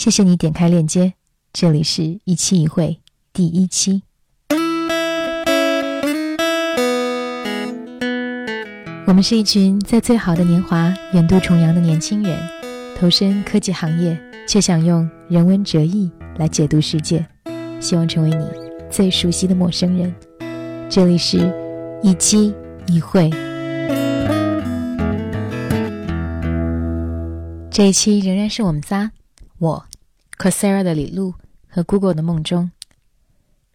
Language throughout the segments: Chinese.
谢谢你点开链接，这里是一期一会第一期。我们是一群在最好的年华远渡重洋的年轻人，投身科技行业，却想用人文哲意来解读世界，希望成为你最熟悉的陌生人。这里是一期一会。这一期仍然是我们仨，我。Coursera 的李璐和 Google 的梦中。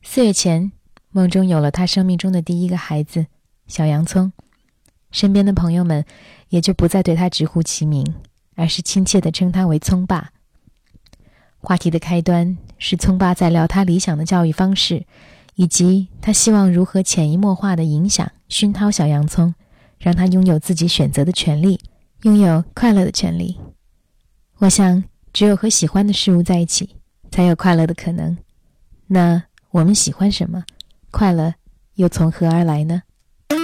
四月前，梦中有了他生命中的第一个孩子小洋葱，身边的朋友们也就不再对他直呼其名，而是亲切地称他为“葱爸”。话题的开端是葱爸在聊他理想的教育方式，以及他希望如何潜移默化地影响、熏陶小洋葱，让他拥有自己选择的权利，拥有快乐的权利。我想。只有和喜欢的事物在一起，才有快乐的可能。那我们喜欢什么？快乐又从何而来呢？这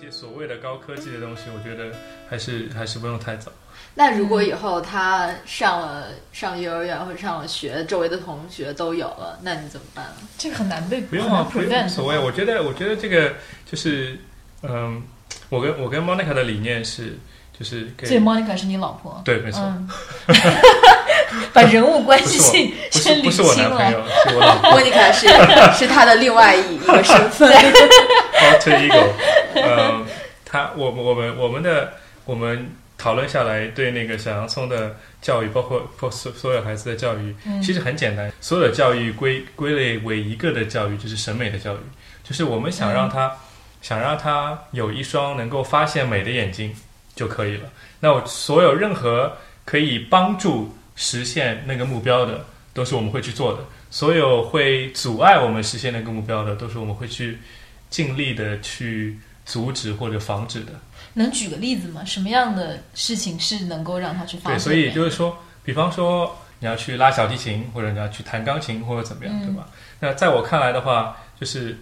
些所谓的高科技的东西，我觉得还是还是不用太早。那如果以后他上了上幼儿园或者上了学，周围的同学都有了，那你怎么办？这个很难被不用啊，不用所谓。我觉得，我觉得这个就是嗯。我跟我跟 Monica 的理念是，就是所以 Monica 是你老婆，对，没错。把人物关系先不是我男朋友，是我老婆。Monica 是是他的另外一个身份。Alter ego。嗯，他我我们我们的我们讨论下来，对那个小洋葱的教育，包括所所有孩子的教育，其实很简单。所有的教育归归类为一个的教育，就是审美的教育，就是我们想让他。想让他有一双能够发现美的眼睛就可以了。那我所有任何可以帮助实现那个目标的，都是我们会去做的；所有会阻碍我们实现那个目标的，都是我们会去尽力的去阻止或者防止的。能举个例子吗？什么样的事情是能够让他去发现？对，所以就是说，比方说你要去拉小提琴，或者你要去弹钢琴，或者怎么样，对吧？那在我看来的话，就是。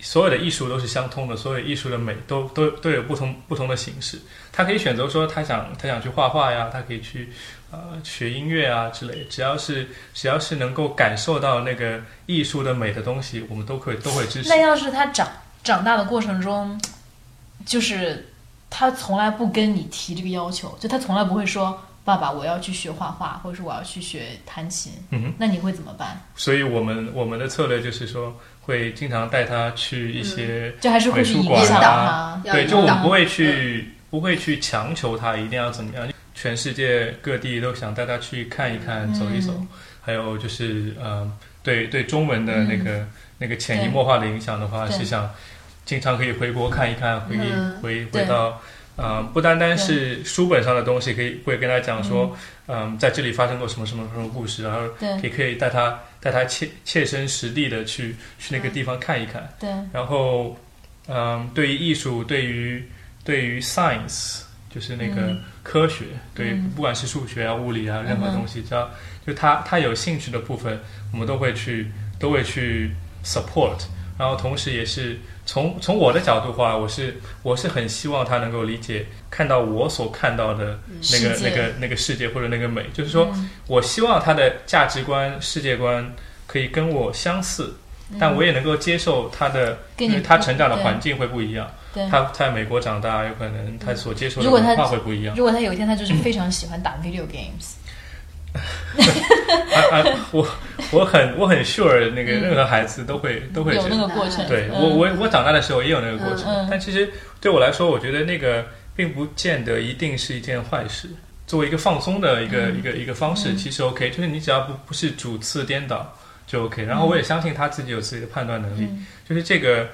所有的艺术都是相通的，所有艺术的美都都都有不同不同的形式。他可以选择说他想他想去画画呀，他可以去呃学音乐啊之类。只要是只要是能够感受到那个艺术的美的东西，我们都可以都会支持。那要是他长长大的过程中，就是他从来不跟你提这个要求，就他从来不会说。爸爸，我要去学画画，或者是我要去学弹琴。嗯哼，那你会怎么办？所以我们我们的策略就是说，会经常带他去一些就还是会去引导他。对，就我们不会去不会去强求他一定要怎么样。全世界各地都想带他去看一看、走一走。还有就是，嗯，对对，中文的那个那个潜移默化的影响的话，是想经常可以回国看一看，回回回到。嗯，不单单是书本上的东西，可以会跟他讲说，嗯，在这里发生过什么什么什么故事，然后也可以带他带他切切身实地的去去那个地方看一看。对。然后，嗯，对于艺术，对于对于 science，就是那个科学，对，不管是数学啊、物理啊，任何东西，只要就他他有兴趣的部分，我们都会去都会去 support。然后同时也是从从我的角度话，我是我是很希望他能够理解看到我所看到的那个那个那个世界或者那个美，就是说我希望他的价值观世界观可以跟我相似，但我也能够接受他的，因为他成长的环境会不一样，他在美国长大，有可能他所接受的文化会不一样。如果他有一天他就是非常喜欢打 video games。啊 啊！我我很我很 sure 那个任何孩子都会都会有那个过程。对我我我长大的时候也有那个过程，但其实对我来说，我觉得那个并不见得一定是一件坏事。作为一个放松的一个一个一个方式，其实 OK，就是你只要不不是主次颠倒就 OK。然后我也相信他自己有自己的判断能力，就是这个。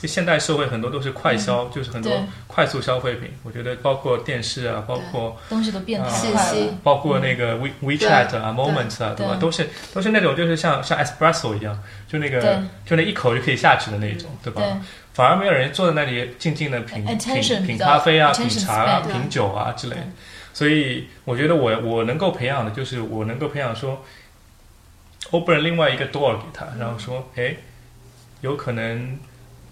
就现代社会很多都是快消，就是很多快速消费品。我觉得包括电视啊，包括东西都变了，包括那个 We WeChat 啊，Moments 啊，对。吧？都是都是那种就是像像 Espresso 一样，就那个就那一口就可以下去的那种，对吧？反而没有人坐在那里静静的品品品咖啡啊，品茶啊，品酒啊之类。所以我觉得我我能够培养的就是我能够培养说，open 另外一个 door 给他，然后说，哎，有可能。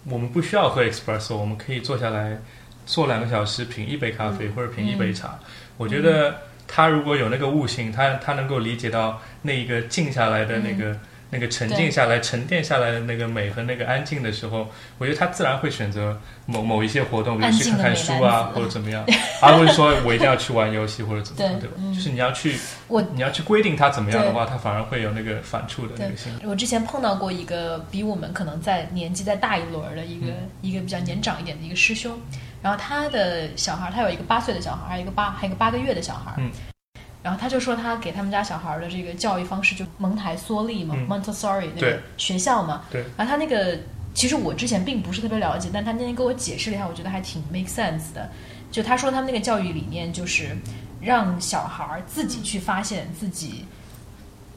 我们不需要喝 espresso，我们可以坐下来坐两个小时品一杯咖啡或者品一杯茶，我觉得他如果有那个悟性，他他能够理解到那一个静下来的那个。那个沉静下来、沉淀下来的那个美和那个安静的时候，我觉得他自然会选择某某一些活动，比如去看看书啊，或者怎么样，而不是说我一定要去玩游戏或者怎么样，对吧？就是你要去，我你要去规定他怎么样的话，他反而会有那个反触的那个心理。我之前碰到过一个比我们可能在年纪再大一轮的一个一个比较年长一点的一个师兄，然后他的小孩，他有一个八岁的小孩，还有一个八还有一个八个月的小孩。然后他就说，他给他们家小孩的这个教育方式就蒙台梭利嘛，Montessori 那个学校嘛。对。然后他那个，其实我之前并不是特别了解，但他那天给我解释了一下，我觉得还挺 make sense 的。就他说他们那个教育理念就是让小孩自己去发现自己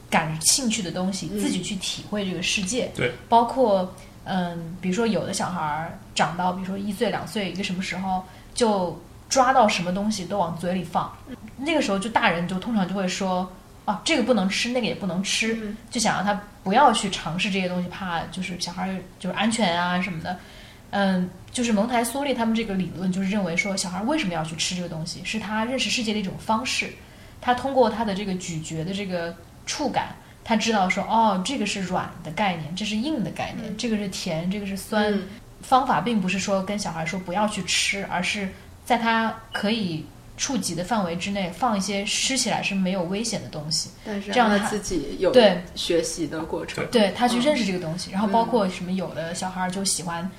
感兴趣的东西，自己去体会这个世界。对。包括嗯，比如说有的小孩长到比如说一岁两岁一个什么时候就。抓到什么东西都往嘴里放，那个时候就大人就通常就会说，啊，这个不能吃，那个也不能吃，就想让他不要去尝试这些东西，怕就是小孩就是安全啊什么的。嗯，就是蒙台梭利他们这个理论就是认为说，小孩为什么要去吃这个东西，是他认识世界的一种方式。他通过他的这个咀嚼的这个触感，他知道说，哦，这个是软的概念，这是硬的概念，这个是甜，这个是酸。方法并不是说跟小孩说不要去吃，而是。在他可以触及的范围之内，放一些吃起来是没有危险的东西，但是这样他自己有对学习的过程，对他去认识这个东西。然后包括什么，有的小孩就喜欢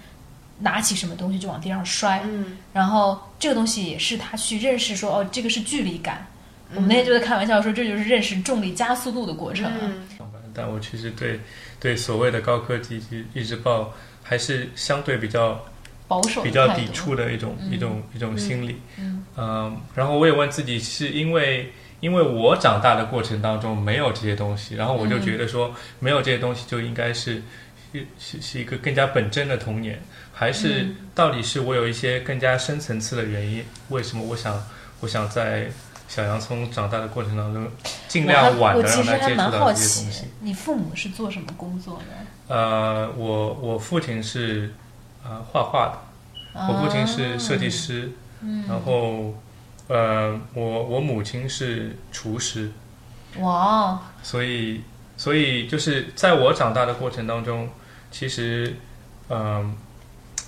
拿起什么东西就往地上摔，嗯，然后这个东西也是他去认识说，哦，这个是距离感。我们那天就在开玩笑说，这就是认识重力加速度的过程。嗯但我其实对对所谓的高科技一直抱还是相对比较。保守比较抵触的一种一种一种心理，嗯，然后我也问自己，是因为因为我长大的过程当中没有这些东西，然后我就觉得说没有这些东西就应该是是是一个更加本真的童年，还是到底是我有一些更加深层次的原因？为什么我想我想在小洋葱长大的过程当中尽量晚的让他接触到这些东西？你父母是做什么工作的？呃，我我父亲是。啊，画画的，我父亲是设计师，然后，呃，我我母亲是厨师，哇，所以所以就是在我长大的过程当中，其实，嗯，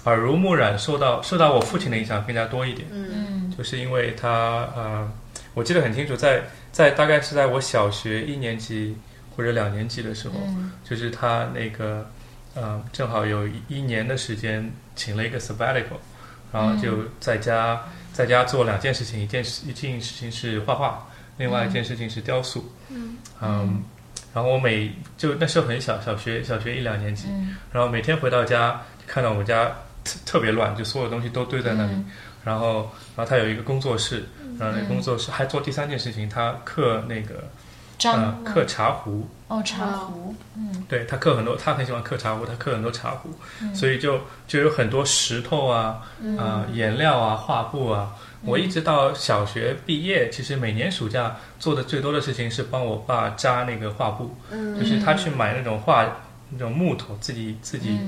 耳濡目染，受到受到我父亲的影响更加多一点，嗯，就是因为他，呃，我记得很清楚，在在大概是在我小学一年级或者两年级的时候，就是他那个。嗯，正好有一年的时间，请了一个 sabbatical，然后就在家在家做两件事情，一件事一件事情是画画，另外一件事情是雕塑。嗯，嗯，然后我每就那时候很小，小学小学一两年级，然后每天回到家，看到我们家特特别乱，就所有东西都堆在那里。然后，然后他有一个工作室，然后那工作室还做第三件事情，他刻那个。嗯，刻茶壶哦，茶壶，嗯，对他刻很多，他很喜欢刻茶壶，他刻很多茶壶，所以就就有很多石头啊，啊，颜料啊，画布啊。我一直到小学毕业，其实每年暑假做的最多的事情是帮我爸扎那个画布，就是他去买那种画那种木头，自己自己。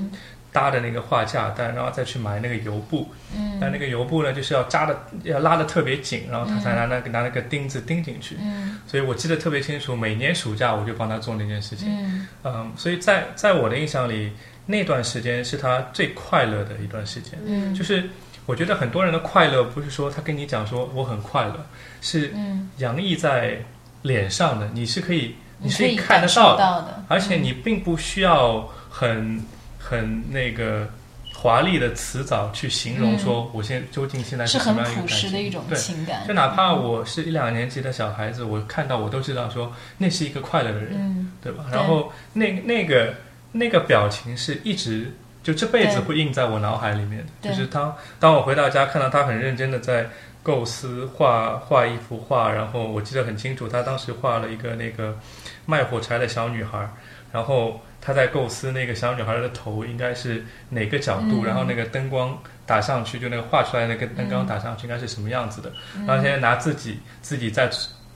搭的那个画架，但然后再去买那个油布，嗯，但那个油布呢，就是要扎的要拉的特别紧，然后他才拿那个拿那个钉子钉进去，嗯，所以我记得特别清楚，每年暑假我就帮他做那件事情，嗯，嗯，所以在在我的印象里，那段时间是他最快乐的一段时间，嗯，就是我觉得很多人的快乐不是说他跟你讲说我很快乐，是洋溢在脸上的，你是可以你是可以看得到的，而且你并不需要很。很那个华丽的词藻去形容说，我现究竟现在是什么样一个感的一种情感。就哪怕我是一两年级的小孩子，我看到我都知道说，那是一个快乐的人，对吧？然后那那个那个表情是一直就这辈子会印在我脑海里面的。就是当当我回到家看到他很认真的在构思画画一幅画，然后我记得很清楚，他当时画了一个那个卖火柴的小女孩，然后。他在构思那个小女孩的头应该是哪个角度，然后那个灯光打上去，就那个画出来那个灯光打上去应该是什么样子的。然后现在拿自己自己在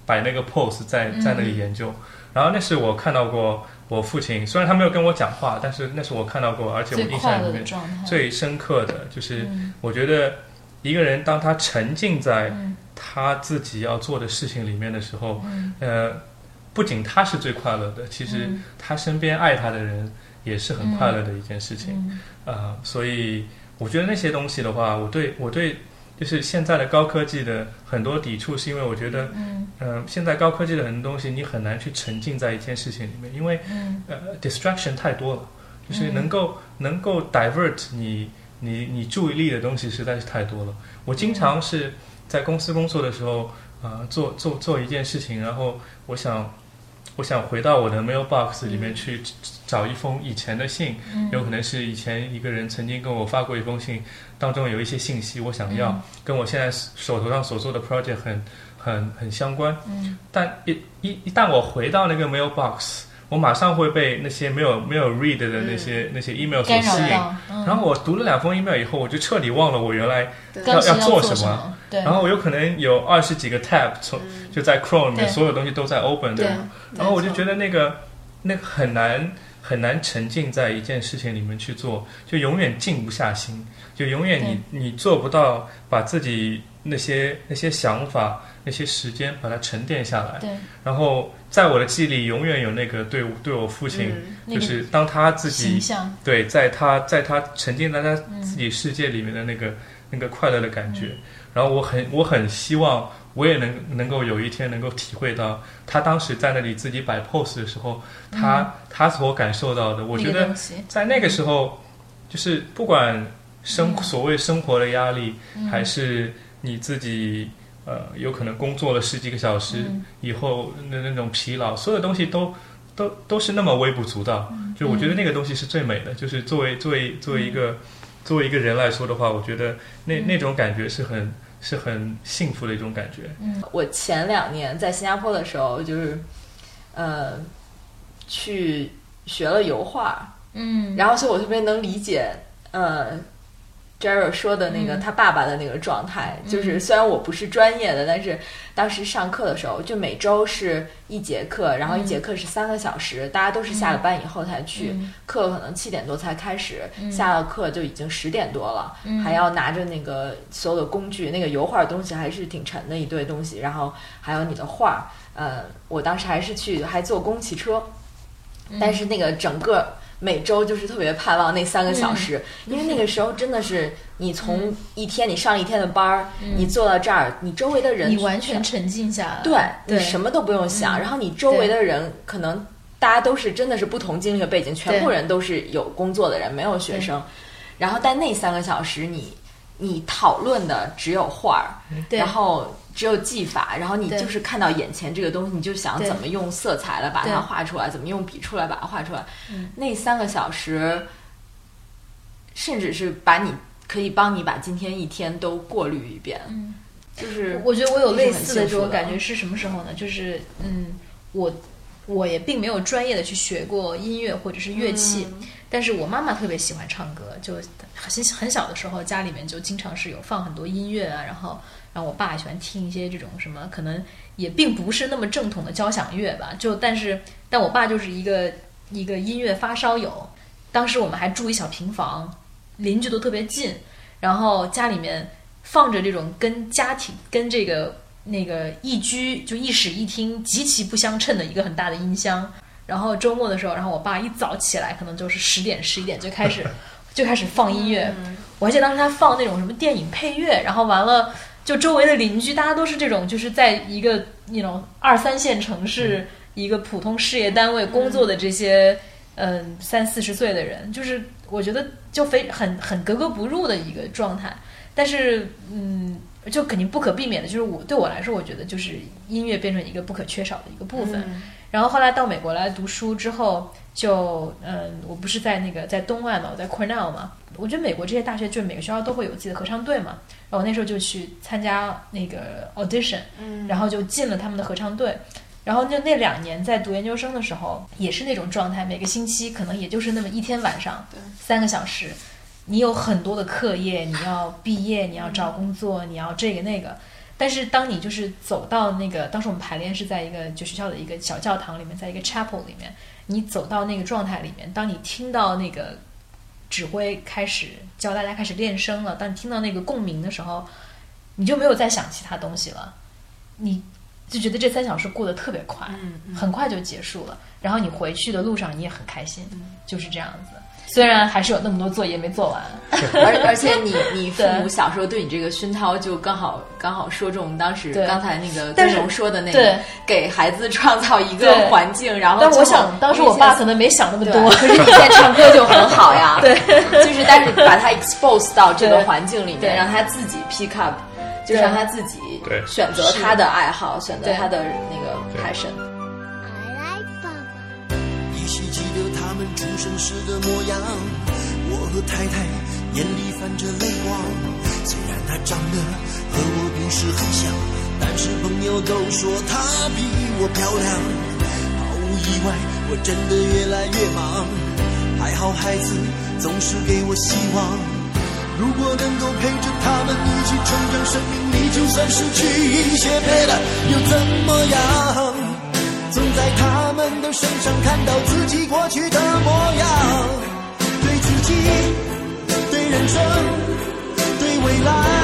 摆那个 pose，在在那里研究。然后那是我看到过我父亲，虽然他没有跟我讲话，但是那是我看到过，而且我印象里面最深刻的就是，我觉得一个人当他沉浸在嗯。他自己要做的事情里面的时候，嗯。呃，不仅他是最快乐的，其实嗯。他身边爱他的人也是很快乐的一件事情。嗯。呃，所以我觉得那些东西的话，我对我对就是现在的高科技的很多抵触，是因为我觉得，嗯。嗯、现在高科技的很多东西你很难去沉浸在一件事情里面，因为嗯。呃 distraction 太多了，就是嗯。能够、能够 divert 你你你注意力的东西实在是太多了。我经常是在公司工作的时候，呃，做做做一件事情，然后我想我想回到我的 mailbox 里面去找一封以前的信，嗯。有可能是以前一个人曾经跟我发过一封信，当中有一些信息我想要，嗯。跟我现在手头上所做的 project 很很很相关。嗯。但一一一旦我回到那个 mailbox，我马上会被那些没有没有 read 的那些、那些 email 所吸引。嗯。然后我读了两封 email 以后，我就彻底忘了我原来，对。当时要做做什么然后我有可能有二十几个 tab 从嗯。就在 Chrome 里面，所有东西都在 open 的。对，然后我就觉得得那个那个很难很难沉浸在一件事情里面去做，就永远静不下心，就永远你你做不到把自己那些那些想法那些时间把它沉淀下来。对。然后在我的记忆里，永远有那个对我对我父亲，嗯就是当他自己，对在他在他沉浸在他嗯。自己世界里面的那个、那个快乐的感觉。然后我很我很希望我也能能够有一天能够体会到他当时在那里自己摆 pose 的时候，他、他所感受到的。我觉得在那个时候，就是不管生、嗯。所谓生活的压力，嗯。还是你自己呃有可能工作了十几个小时、嗯以后的那种疲劳，所有东西都。都都是那么微不足道，嗯就我觉得那个东西是最美的。就是作为作为作为一个、作为一个人来说的话，我觉得那、嗯那种感觉是很是很幸福的一种感觉。嗯我前两年在新加坡的时候，就是呃去学了油画，嗯，然后所以我特别能理解呃 Jerry 说的那个嗯。他爸爸的那个状态，嗯。就是虽然我不是专业的，但是当时上课的时候，就每周是一节课，然后一节课是三个小时，大家都是下了班以后才去，嗯。课可能七点多才开始，嗯。下了课就已经十点多了，嗯。还要拿着那个所有的工具，那个油画东西还是挺沉的一堆东西，然后还有你的画，呃，我当时还是去还坐公汽车，嗯。但是那个整个每周就是特别盼望那三个小时，因为那个时候真的是你从一天你上一天的班儿，嗯。你坐到这儿，你周围的人你完全沉浸下来，对对。你什么都不用想，嗯。然后你周围的人可能大家都是真的是不同经历和背景，全部人都是有工作的人，没有学生。然后但那三个小时你你讨论的只有画儿，然后只有技法，然后你就是看到眼前这个东西，你就想怎么用色彩来把它画出来，怎么用笔触来把它画出来。嗯。那三个小时，甚至是把你可以帮你把今天一天都过滤一遍，嗯。就是我觉得我有类似的这种感觉是什么时候呢？就是嗯，我我也并没有专业的去学过音乐或者是乐器，嗯。但是我妈妈特别喜欢唱歌，就很很小的时候家里面就经常是有放很多音乐啊，然后然后我爸喜欢听一些这种什么，可能也并不是那么正统的交响乐吧，就但是但我爸就是一个一个音乐发烧友，当时我们还住一小平房，邻居都特别近，然后家里面放着这种跟家庭跟这个那个一居就一室一厅极其不相称的一个很大的音箱。然后周末的时候，然后我爸一早起来，可能就是十点十一点就开始 就开始放音乐。我还记得当时他放那种什么电影配乐，然后完了就周围的邻居大家都是这种就是在一个那种二三线城市、一个普通事业单位工作的这些嗯三四十岁的人，就是我觉得就非很很格格不入的一个状态。但是嗯，就肯定不可避免的，就是我对我来说，我觉得就是音乐变成一个不可缺少的一个部分。嗯然后后来到美国来读书之后，就嗯，我不是在那个在东岸嘛，我在 Cornell 嘛。我觉得美国这些大学就每个学校都会有自己的合唱队嘛。然后我那时候就去参加那个 audition，嗯然后就进了他们的合唱队。然后就那两年在读研究生的时候，也是那种状态，每个星期可能也就是那么一天晚上对三个小时，你有很多的课业，你要毕业，你要找工作，你要这个那个。但是当你就是走到那个，当时我们排练是在一个就学校的一个小教堂里面，在一个 chapel 里面，你走到那个状态里面，当你听到那个指挥开始教大家开始练声了，当你听到那个共鸣的时候，你就没有再想其他东西了，你就觉得这三小时过得特别快，嗯很快就结束了。然后你回去的路上你也很开心，就是这样子。虽然还是有那么多作业没做完，而而且你你父母小时候对你这个熏陶，就刚好刚好说中当时刚才那个但是尊荣说的那个，给孩子创造一个环境，然后但我想当时我爸可能没想那么，多。可是你现在唱歌就很好呀，对，就是但是把他 expose 到这个环境里面，让他自己 pick up，就是让他自己对。选择他的爱好，选择他的那个 passion。他们出生时的模样，我和太太眼里泛着泪光。虽然她长得和我不是很像，但是朋友都说她比我漂亮。毫无意外，我真的越来越忙。还好孩子总是给我希望。如果能够陪着他们一起成长，生命里就算失去一些陪伴，又怎么样？总在他们的身上看到自己过去的模样，对自己、对人生、对未来。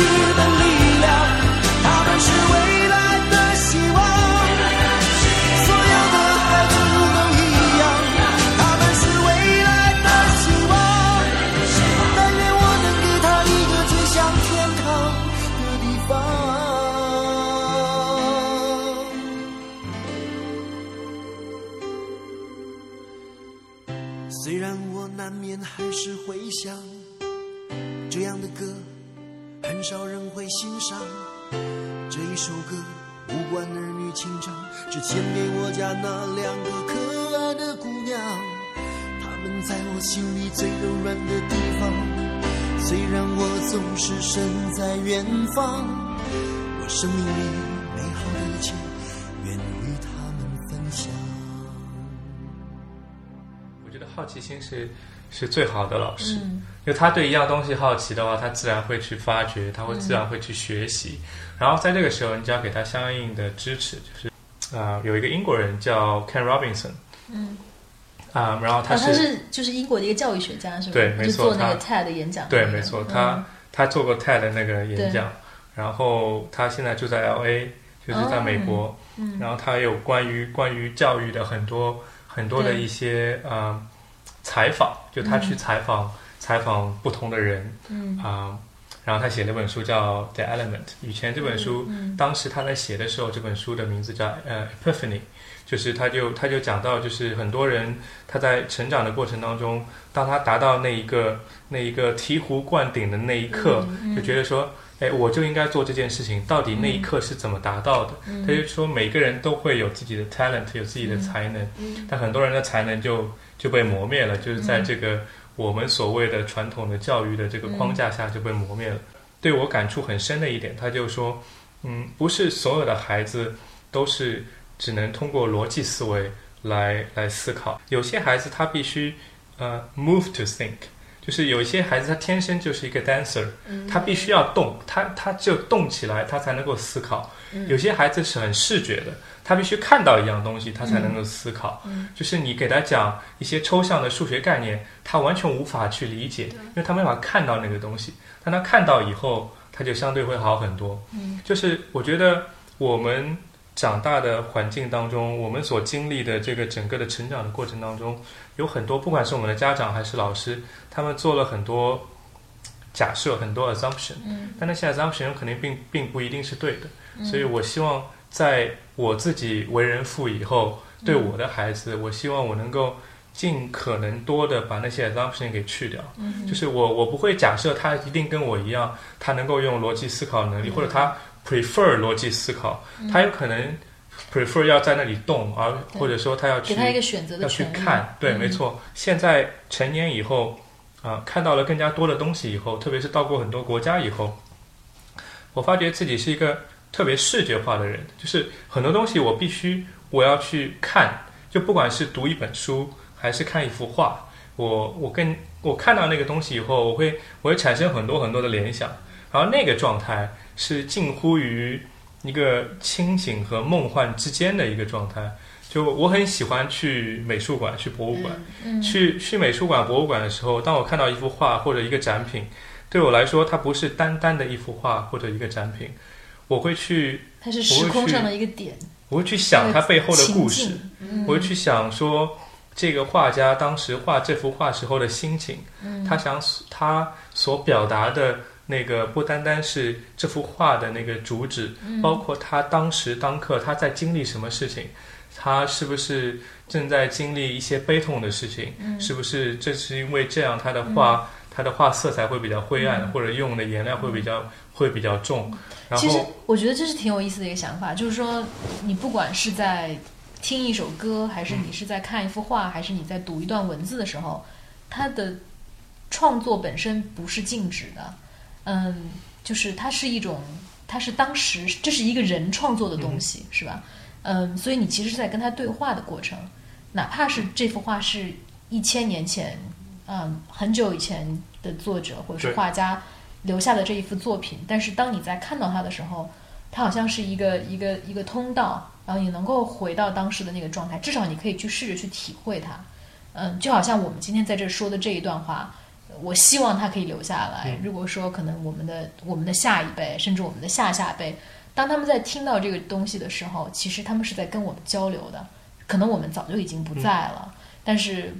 有继身在远方，我生命里美好的一切，愿与他们分享。我觉得好奇心是是最好的老师，因为他对一样东西好奇的话，他自然会去发掘，他会自然会去学习。然后在这个时候，你只要给他相应的支持，就是啊、呃有一个英国人叫 Ken Robinson，嗯，啊、然后他啊，是,、他是就是英国的一个教育学家，是吧？对没错做那个他 TED 演讲对，没错，嗯他、他做过 TED 的那个演讲，然后他现在住在 LA，就是在美国，嗯。然后他有关于关于教育的很多很多的一些呃采访，就他去采访、采访不同的人，嗯。啊、然后他写了本书叫《The Element》。以前这本书，嗯。当时他在写的时候，这本书的名字叫呃 Epiphany，就是他就他就讲到，就是很多人他在成长的过程当中，当他达到那一个那一个醍醐灌顶的那一刻，嗯就觉得说。哎，我就应该做这件事情，到底那一刻是怎么达到的？嗯他就说，每个人都会有自己的 talent，有自己的才能，嗯但很多人的才能就就被磨灭了，就是在这个我们所谓的传统的教育的这个框架下就被磨灭了。对我感触很深的一点，他就说，嗯，不是所有的孩子都是只能通过逻辑思维来来思考，有些孩子他必须呃 move to think。就是有一些孩子他天生就是一个 dancer，、他必须要动，他他只有动起来，他才能够思考。有些孩子是很视觉的，他必须看到一样东西，他才能够思考。就是你给他讲一些抽象的数学概念，他完全无法去理解，因为他没法看到那个东西。但他看到以后，他就相对会好很多。就是我觉得我们长大的环境当中，我们所经历的这个整个的成长的过程当中，有很多，不管是我们的家长还是老师，他们做了很多假设，很多 assumption，嗯，但那些 assumption 肯定并并不一定是对的，所以我希望在我自己为人父以后，对我的孩子，我希望我能够尽可能多的把那些 assumption 给去掉。嗯就是我我不会假设他一定跟我一样，他能够用逻辑思考能力，或者他 prefer 逻辑思考，他有可能 prefer 要在那里动，而或者说他要去给他一个选择的要去。看，对，嗯没错。现在成年以后，啊、看到了更加多的东西以后，特别是到过很多国家以后，我发觉自己是一个特别视觉化的人，就是很多东西我必须我要去看，就不管是读一本书还是看一幅画，我我跟我看到那个东西以后，我会我会产生很多很多的联想，然后那个状态是近乎于一个清醒和梦幻之间的一个状态。就我很喜欢去美术馆、去博物馆。嗯去去美术馆、博物馆的时候，当我看到一幅画或者一个展品，对我来说，它不是单单的一幅画或者一个展品，我会去，它是时空上的一个点，我会去想它背后的故事，嗯。我会去想说，这个画家当时画这幅画时候的心情，嗯。他想他所表达的那个不单单是这幅画的那个主旨，嗯。包括他当时当刻他在经历什么事情，他是不是正在经历一些悲痛的事情，嗯。是不是正是因为这样他的画、他的画色彩会比较灰暗，或者用的颜料会比较、会比较重，然其实我觉得这是挺有意思的一个想法，就是说，你不管是在听一首歌，还是你是在看一幅画，还是你在读一段文字的时候，它的创作本身不是静止的，嗯，就是它是一种，它是当时这是一个人创作的东西，是吧？嗯，所以你其实是在跟他对话的过程，哪怕是这幅画是一千年前，嗯，很久以前的作者或者是画家留下的这一幅作品，但是当你在看到它的时候，它好像是一个一个一个通道，然后你能够回到当时的那个状态，至少你可以去试着去体会它。嗯，就好像我们今天在这说的这一段话，我希望他可以留下来。如果说可能我们的我们的下一辈，甚至我们的下下辈，当他们在听到这个东西的时候，其实他们是在跟我们交流的。可能我们早就已经不在了，但是，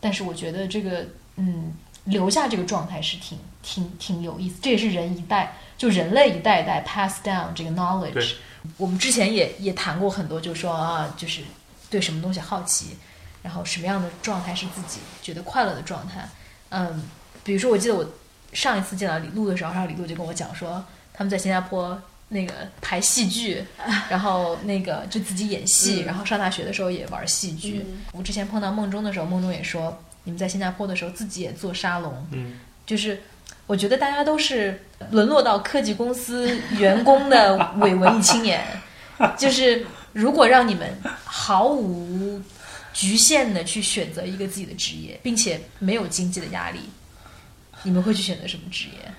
但是我觉得这个，嗯，留下这个状态是挺挺挺有意思。这也是人一代，就人类一代一代 pass down 这个 knowledge。我们之前也也谈过很多，就说啊，就是对什么东西好奇，然后什么样的状态是自己觉得快乐的状态。嗯，比如说，我记得我上一次见到李璐的时候，然后李璐就跟我讲说，他们在新加坡那个排戏剧，然后那个就自己演戏，然后上大学的时候也玩戏剧。我之前碰到梦中的时候，梦中也说，你们在新加坡的时候自己也做沙龙，嗯，就是我觉得大家都是沦落到科技公司员工的伪文艺青年，就是如果让你们毫无局限的去选择一个自己的职业，并且没有经济的压力，你们会去选择什么职业？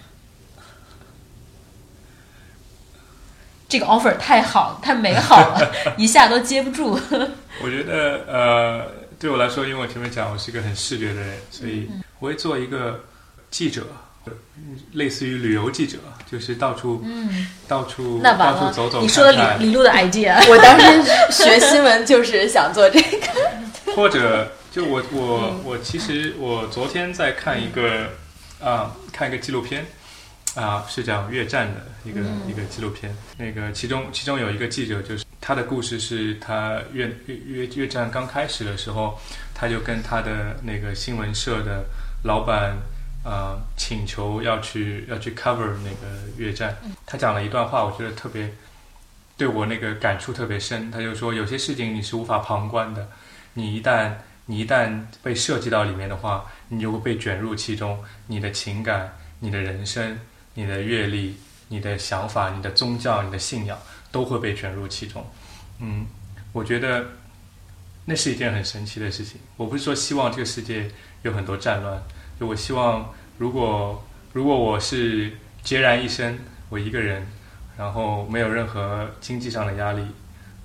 这个 offer 太好，太美好了，一下都接不住。我觉得呃，对我来说，因为我前面讲我是一个很视觉的人，所以嗯我会做一个记者，类似于旅游记者，就是到处、嗯，到处那完了到处走走，你说的李李璐的 idea，我当时学新闻就是想做这个。或者就我嗯我我其实我昨天在看一个啊、看一个纪录片啊、是讲越战的一个、嗯一个纪录片。那个其中其中有一个记者，就是他的故事是他越越越越战刚开始的时候，他就跟他的那个新闻社的老板。呃，请求要去要去 cover 那个越战，他讲了一段话，我觉得特别对我那个感触特别深。他就说，有些事情你是无法旁观的，你一旦你一旦被涉及到里面的话，你就会被卷入其中，你的情感、你的人生、你的阅历、你的想法、你的宗教、你的信仰都会被卷入其中。嗯，我觉得那是一件很神奇的事情。我不是说希望这个世界有很多战乱，就我希望如果如果我是孑然一身，我一个人，然后没有任何经济上的压力，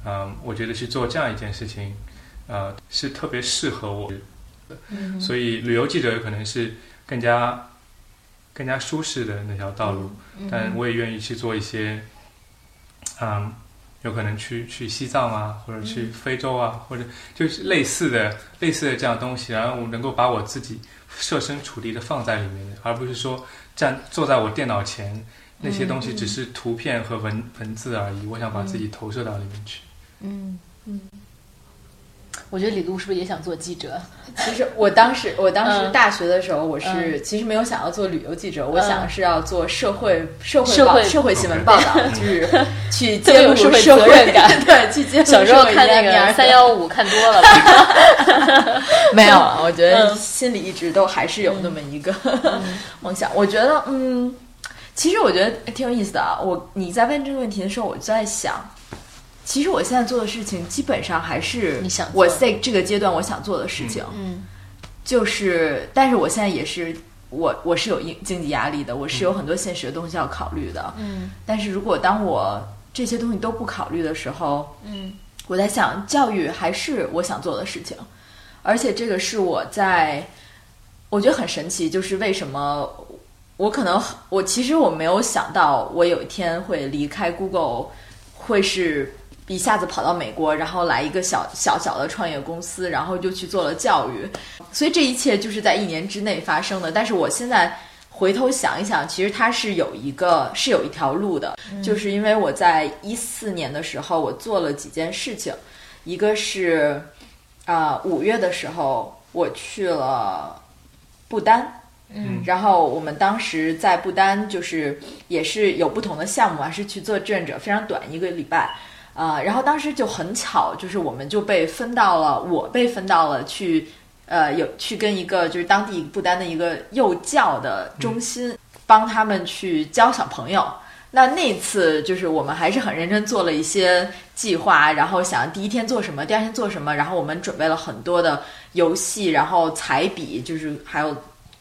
嗯，我觉得去做这样一件事情，呃，是特别适合我。的。所以旅游记者有可能是更加更加舒适的那条道路，但我也愿意去做一些，嗯，有可能去去西藏啊，或者去非洲啊，或者就是类似的类似的这样东西，然后我能够把我自己设身处地的放在里面，而不是说站坐在我电脑前，那些东西只是图片和文文字而已，我想把自己投射到里面去。嗯嗯，我觉得李璐是不是也想做记者？其实我当时，我当时嗯大学的时候，我是、嗯其实没有想要做旅游记者，我嗯想是要做社会社会报社会社会新闻报道，就是去 揭露社会责任感 对，去揭露小时候看那个三幺五看多了吧？没有啊，我觉得嗯心里一直都还是有那么一个梦想。我觉得，嗯，其实我觉得挺有意思的啊。我你在问这个问题的时候，我就在想，其实我现在做的事情基本上还是你想我在这个阶段我想做的事情。嗯就是，但是我现在也是，我我是有经经济压力的，我是有很多现实的东西要考虑的。嗯。但是如果当我这些东西都不考虑的时候，嗯。我在想，教育还是我想做的事情，而且这个是我在，我觉得很神奇，就是为什么我可能我其实我没有想到，我有一天会离开 Google，会是一下子跑到美国，然后来一个小小小的创业公司，然后就去做了教育，所以这一切就是在一年之内发生的。但是我现在。回头想一想，其实它是有一个是有一条路的，就是因为我在一四年的时候，我做了几件事情，一个是啊五、月的时候我去了不丹，嗯然后我们当时在不丹就是也是有不同的项目啊，是去做志愿者，非常短一个礼拜。啊、然后当时就很巧，就是我们就被分到了，我被分到了去，呃，有去跟一个就是当地不丹的一个幼教的中心，帮他们去教小朋友。那那次就是我们还是很认真做了一些计划，然后想第一天做什么，第二天做什么，然后我们准备了很多的游戏，然后彩笔，就是还有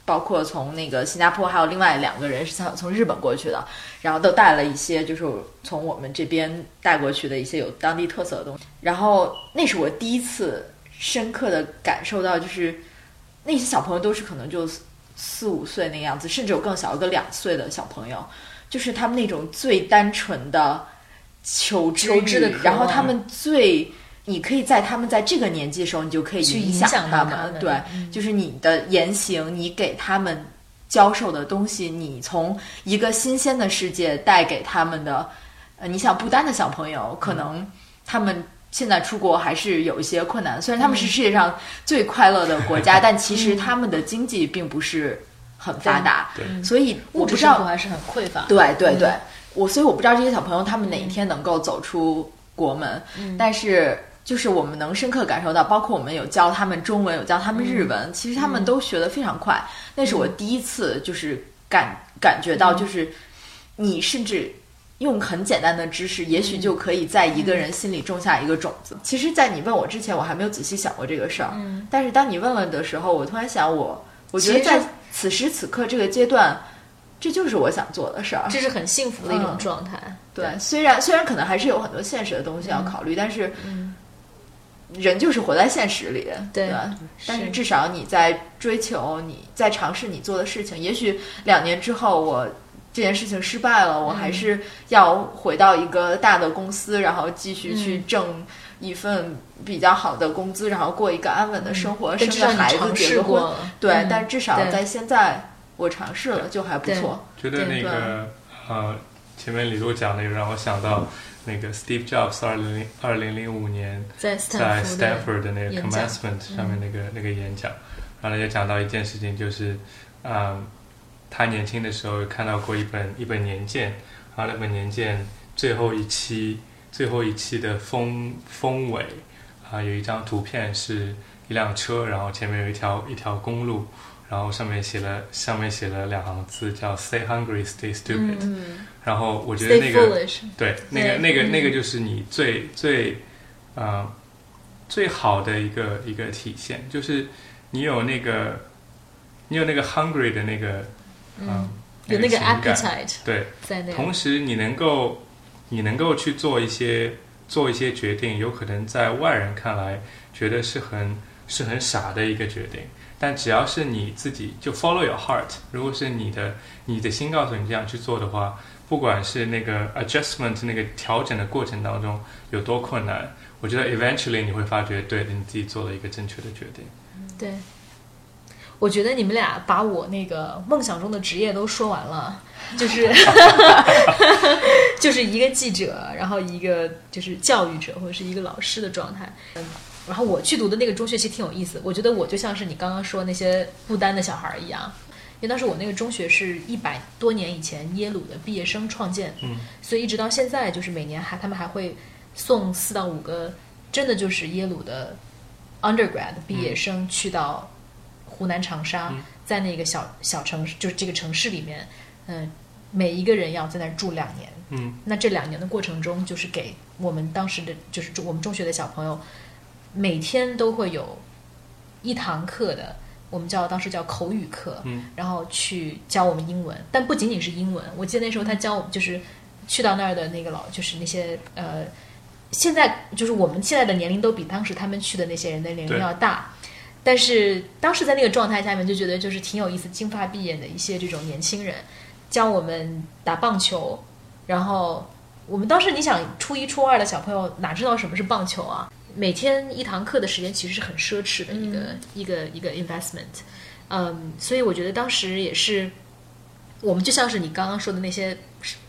包括从那个新加坡还有另外两个人是从从日本过去的，然后都带了一些就是从我们这边带过去的一些有当地特色的东西。然后那是我第一次深刻的感受到，就是那些小朋友都是可能就四四五岁那个样子，甚至有更小，有个两岁的小朋友，就是他们那种最单纯的求知求知的欲然后他们最。你可以在他们在这个年纪的时候，你就可以去影响他们对，嗯。就是你的言行，你给他们教授的东西，你从一个新鲜的世界带给他们的，呃，你想不丹的小朋友，可能他们现在出国还是有一些困难，虽然他们是世界上最快乐的国家，但其实他们的经济并不是很发达，对。所以我物质不知道，生活还是很匮乏。对对对，我所以我不知道这些小朋友他们哪一天能够走出国门，但是。就是我们能深刻感受到，包括我们有教他们中文，有教他们日文，其实他们都学得非常快。那是我第一次就是感感觉到，就是你甚至用很简单的知识，也许就可以在一个人心里种下一个种子。其实，在你问我之前，我还没有仔细想过这个事儿。嗯但是当你问了的时候，我突然想我，我觉得在此时此刻这个阶段，这就是我想做的事儿。这是很幸福的一种嗯状态。对，虽然虽然可能还是有很多现实的东西要考虑，但是人就是活在现实里，对吧？但是是至少你在追求，你在尝试你做的事情。也许两年之后，我这件事情失败了，我还是要回到一个大的公司，然后继续去挣一份比较好的工资，然后过一个安稳的生活，生个孩子，结个婚。对，嗯但至少在现在，我尝试了，就还不错。觉得那个呃，前面李璐讲的，有让我想到那个 Steve Jobs 二零零二零零五年在 Stanford 的那个 commencement 上面那个、那个演讲，然后他就讲到一件事情，就是，嗯，他年轻的时候看到过一本一本年鉴，然后那本年鉴最后一期最后一期的封封尾啊，有一张图片是一辆车，然后前面有一条一条公路，然后上面写了上面写了两行字叫 “Stay hungry, stay stupid”，、嗯，然后我觉得那个对，那个那个嗯那个就是你最最呃最好的一个一个体现，就是你有那个你有那个 hungry 的那个嗯有那个 appetite 对，在那同时你能够你能够去做一些做一些决定，有可能在外人看来觉得是很是很傻的一个决定，但只要是你自己就 follow your heart，如果是你的你的心告诉你这样去做的话，不管是那个 adjustment 那个调整的过程当中有多困难，我觉得 eventually 你会发觉，对的你自己做了一个正确的决定。对，我觉得你们俩把我那个梦想中的职业都说完了，就是 就是一个记者，然后一个就是教育者或者是一个老师的状态。嗯，然后我去读的那个中学其实挺有意思，我觉得我就像是你刚刚说那些不丹的小孩儿一样，因为当时我那个中学是一百多年以前耶鲁的毕业生创建，嗯，所以一直到现在，就是每年还他们还会送四到五个，真的就是耶鲁的 undergrad 毕业生去到湖南长沙，嗯在那个小小城市，就是这个城市里面，嗯、每一个人要在那儿住两年。嗯那这两年的过程中，就是给我们当时的，就是我们中学的小朋友，每天都会有一堂课的，我们叫当时叫口语课，嗯然后去教我们英文，但不仅仅是英文，我记得那时候他教我们就是去到那儿的那个老，就是那些呃，现在就是我们现在的年龄都比当时他们去的那些人的年龄要大。但是当时在那个状态下面，就觉得就是挺有意思，金发碧眼的一些这种年轻人教我们打棒球，然后我们当时你想初一初二的小朋友哪知道什么是棒球啊？每天一堂课的时间其实是很奢侈的一个、一个一个 investment，嗯，所以我觉得当时也是我们就像是你刚刚说的那些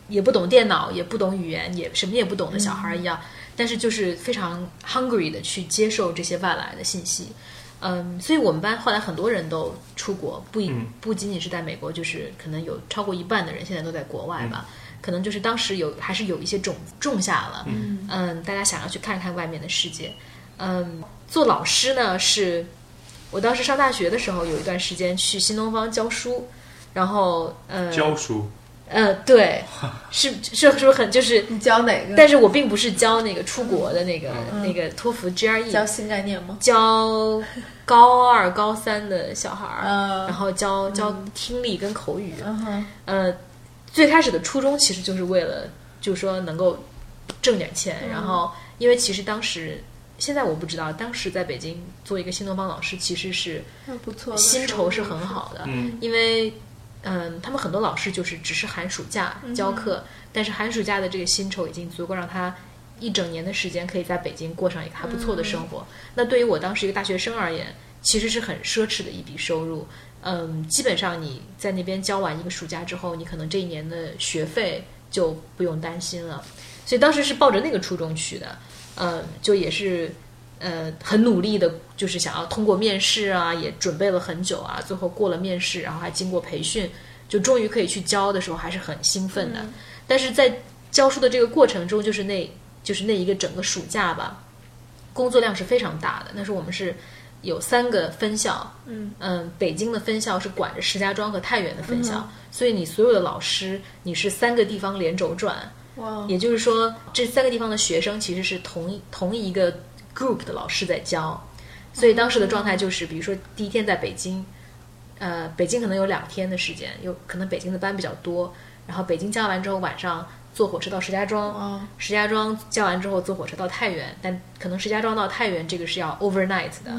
也不懂电脑、也不懂语言、也什么也不懂的小孩一样，但是就是非常 hungry 的去接受这些外来的信息。嗯，所以我们班后来很多人都出国，不不仅仅是在美国，就是可能有超过一半的人现在都在国外吧。可能就是当时有还是有一些种子种下了，嗯。大家想要去看看外面的世界。嗯，做老师呢，是我当时上大学的时候有一段时间去新东方教书，然后呃教书，呃对，是是是不是很就是，你教哪个？但是我并不是教那个出国的那个、那个托福 GRE，教新概念吗？教高二、高三的小孩儿，嗯。然后教教听力跟口语。嗯哼，呃，最开始的初衷其实就是为了，就是说能够挣点钱。然后，因为其实当时，现在我不知道，当时在北京做一个新东方老师，其实是不错薪酬是很好的，嗯因为。嗯，他们很多老师就是只是寒暑假教课，但是寒暑假的这个薪酬已经足够让他一整年的时间可以在北京过上一个还不错的生活。那对于我当时一个大学生而言，其实是很奢侈的一笔收入。嗯，基本上你在那边教完一个暑假之后，你可能这一年的学费就不用担心了。所以当时是抱着那个初衷去的，嗯，就也是呃很努力的，就是想要通过面试啊，也准备了很久啊，最后过了面试，然后还经过培训，就终于可以去教的时候，还是很兴奋的。但是在教书的这个过程中，就是那就是那一个整个暑假吧，工作量是非常大的。那时候我们是有三个分校，嗯。北京的分校是管着石家庄和太原的分校，所以你所有的老师你是三个地方连轴转，哇，也就是说，这三个地方的学生其实是同一同一个 group 的老师在教，所以当时的状态就是，比如说第一天在北京，呃，北京可能有两天的时间，有可能北京的班比较多，然后北京教完之后晚上坐火车到石家庄，哦石家庄教完之后坐火车到太原，但可能石家庄到太原这个是要 overnight 的，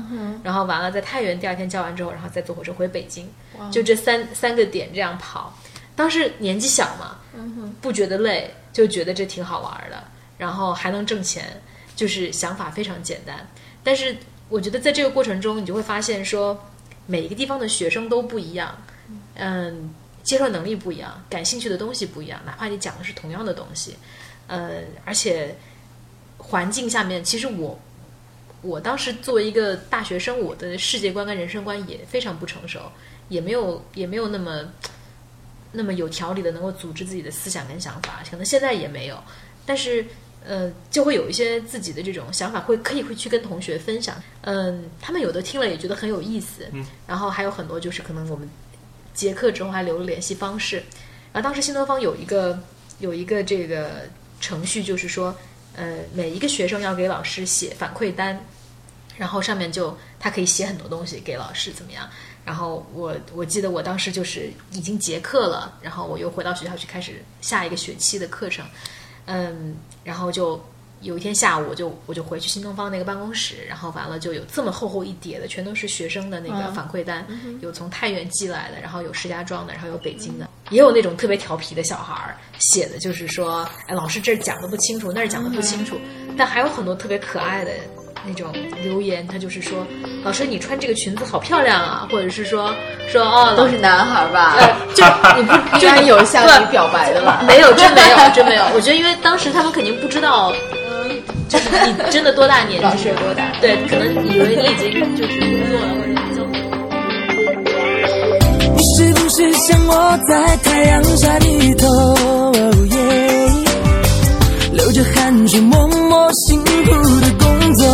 然后完了在太原第二天教完之后，然后再坐火车回北京，就这三三个点这样跑。当时年纪小嘛，不觉得累，就觉得这挺好玩的，然后还能挣钱，就是想法非常简单。但是我觉得在这个过程中，你就会发现说，每一个地方的学生都不一样，嗯，接受能力不一样，感兴趣的东西不一样，哪怕你讲的是同样的东西，呃，而且环境下面，其实我我当时作为一个大学生，我的世界观跟人生观也非常不成熟，也没有也没有那么那么有条理的能够组织自己的思想跟想法，可能现在也没有，但是呃，就会有一些自己的这种想法，会可以会去跟同学分享。嗯，他们有的听了也觉得很有意思，嗯，然后还有很多就是可能我们结课之后还留了联系方式。然后当时新东方有一个有一个这个程序，就是说，呃，每一个学生要给老师写反馈单，然后上面就他可以写很多东西给老师怎么样。然后我我记得我当时就是已经结课了，然后我又回到学校去开始下一个学期的课程，嗯，然后就有一天下午我就我就回去新东方那个办公室，然后完了就有这么厚厚一叠的，全都是学生的那个反馈单，有从太原寄来的，然后有石家庄的，然后有北京的，也有那种特别调皮的小孩儿写的，就是说，哎，老师这儿讲的不清楚，那儿讲的不清楚，但还有很多特别可爱的。那种留言，他就是说，老师你穿这个裙子好漂亮啊，或者是说说哦，都是男孩儿吧？呃，就 你不应该有向你表白的吗？没有，真没有，真没有。我觉得，因为当时他们肯定不知道，就是你真的多大年纪？老有多大？对，可能以为你已经就是工作了或者比较。你是不是像我在太阳下低头？耶，流着汗水，默默辛苦的工作。